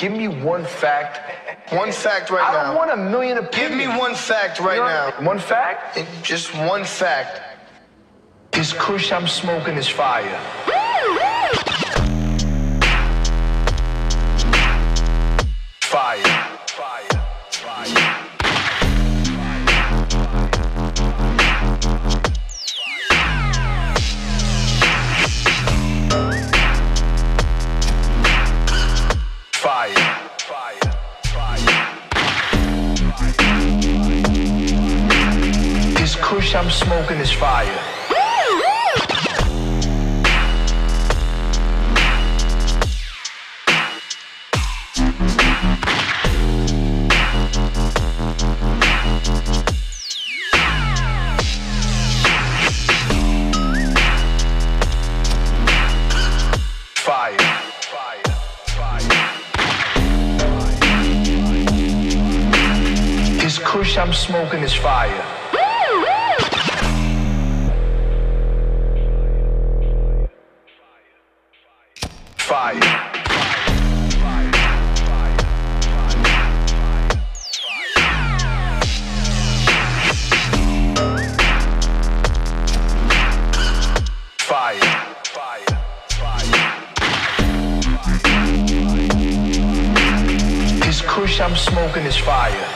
Give me one fact. One fact right I now. don't want a million opinions. Give me one fact right now. One fact? Just one fact. This kush I'm smoking is. Fire. Kush I'm smoking is fire. Fire. Fire. This kush I'm smoking is fire.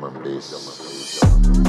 German bass.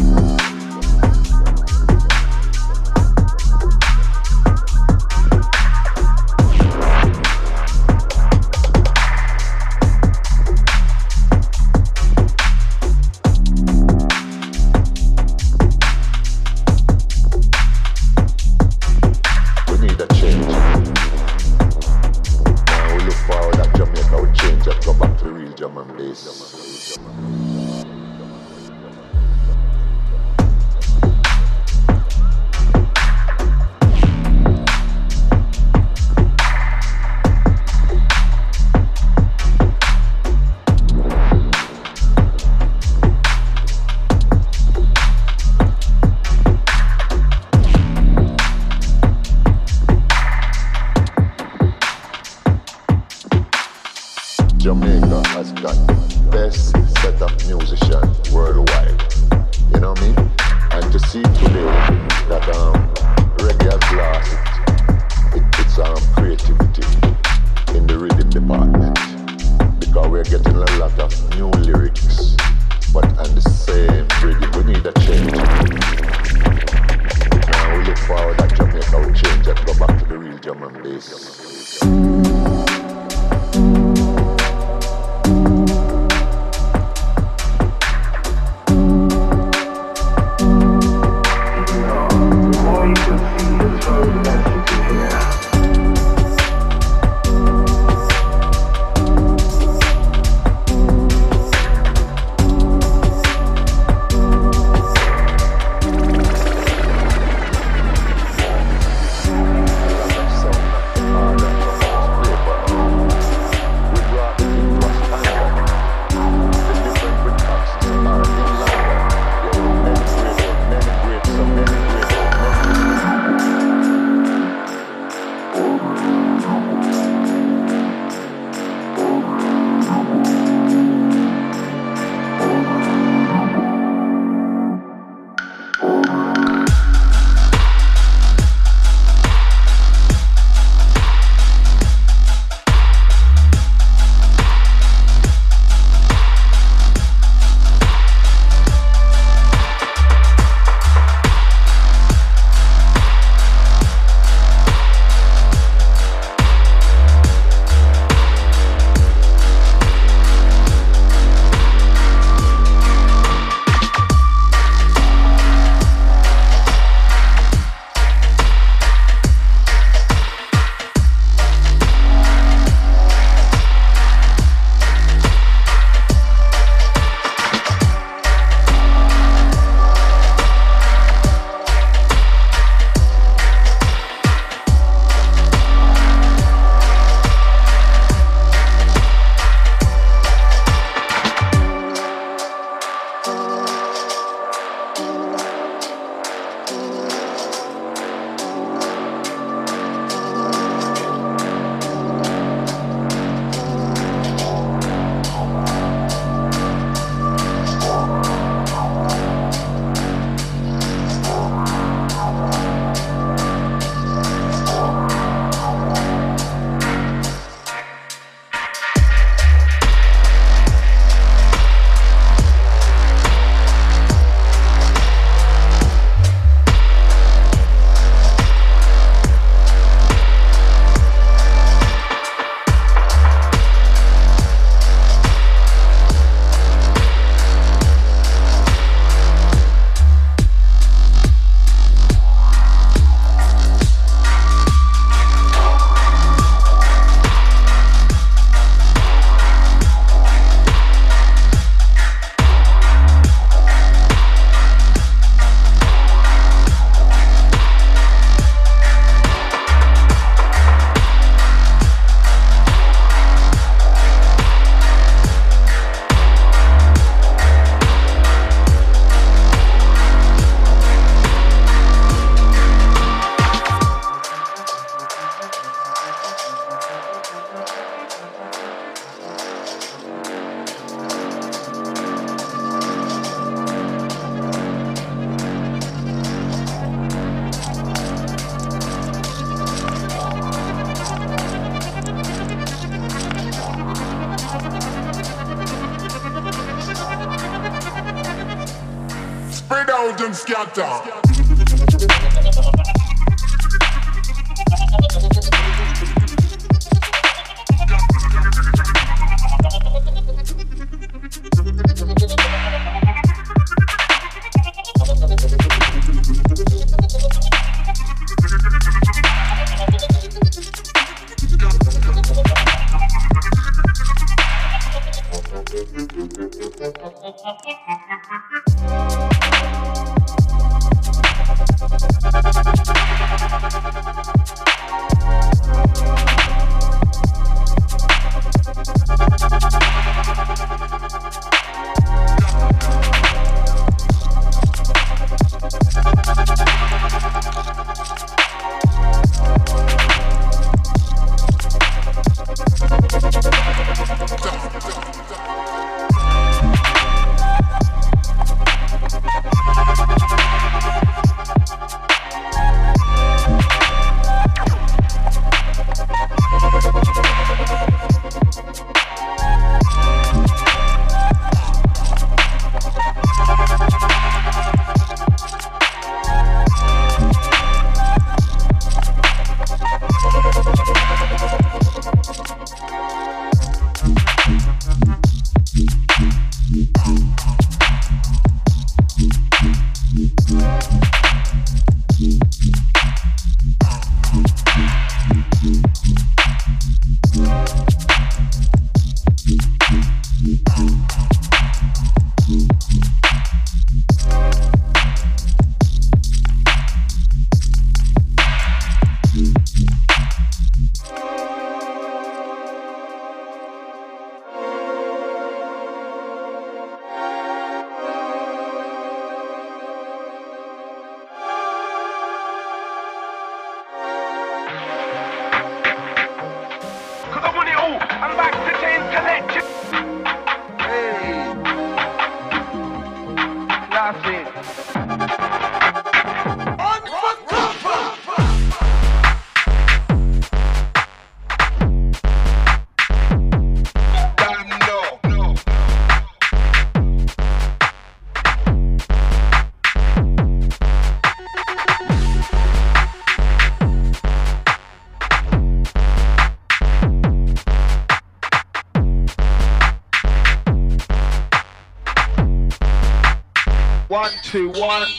One,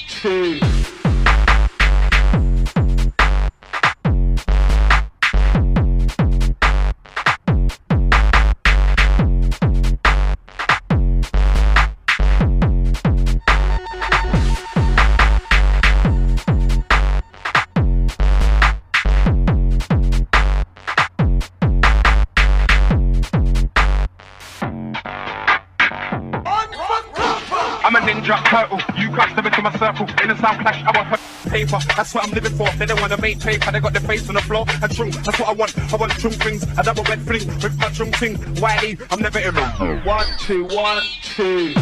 paper. That's what I'm living for. They don't want to make paper. They got their face on the floor and true. That's what I want. I want true things. I double red fling with my true thing. Wiley, I'm never in One, two, one, two.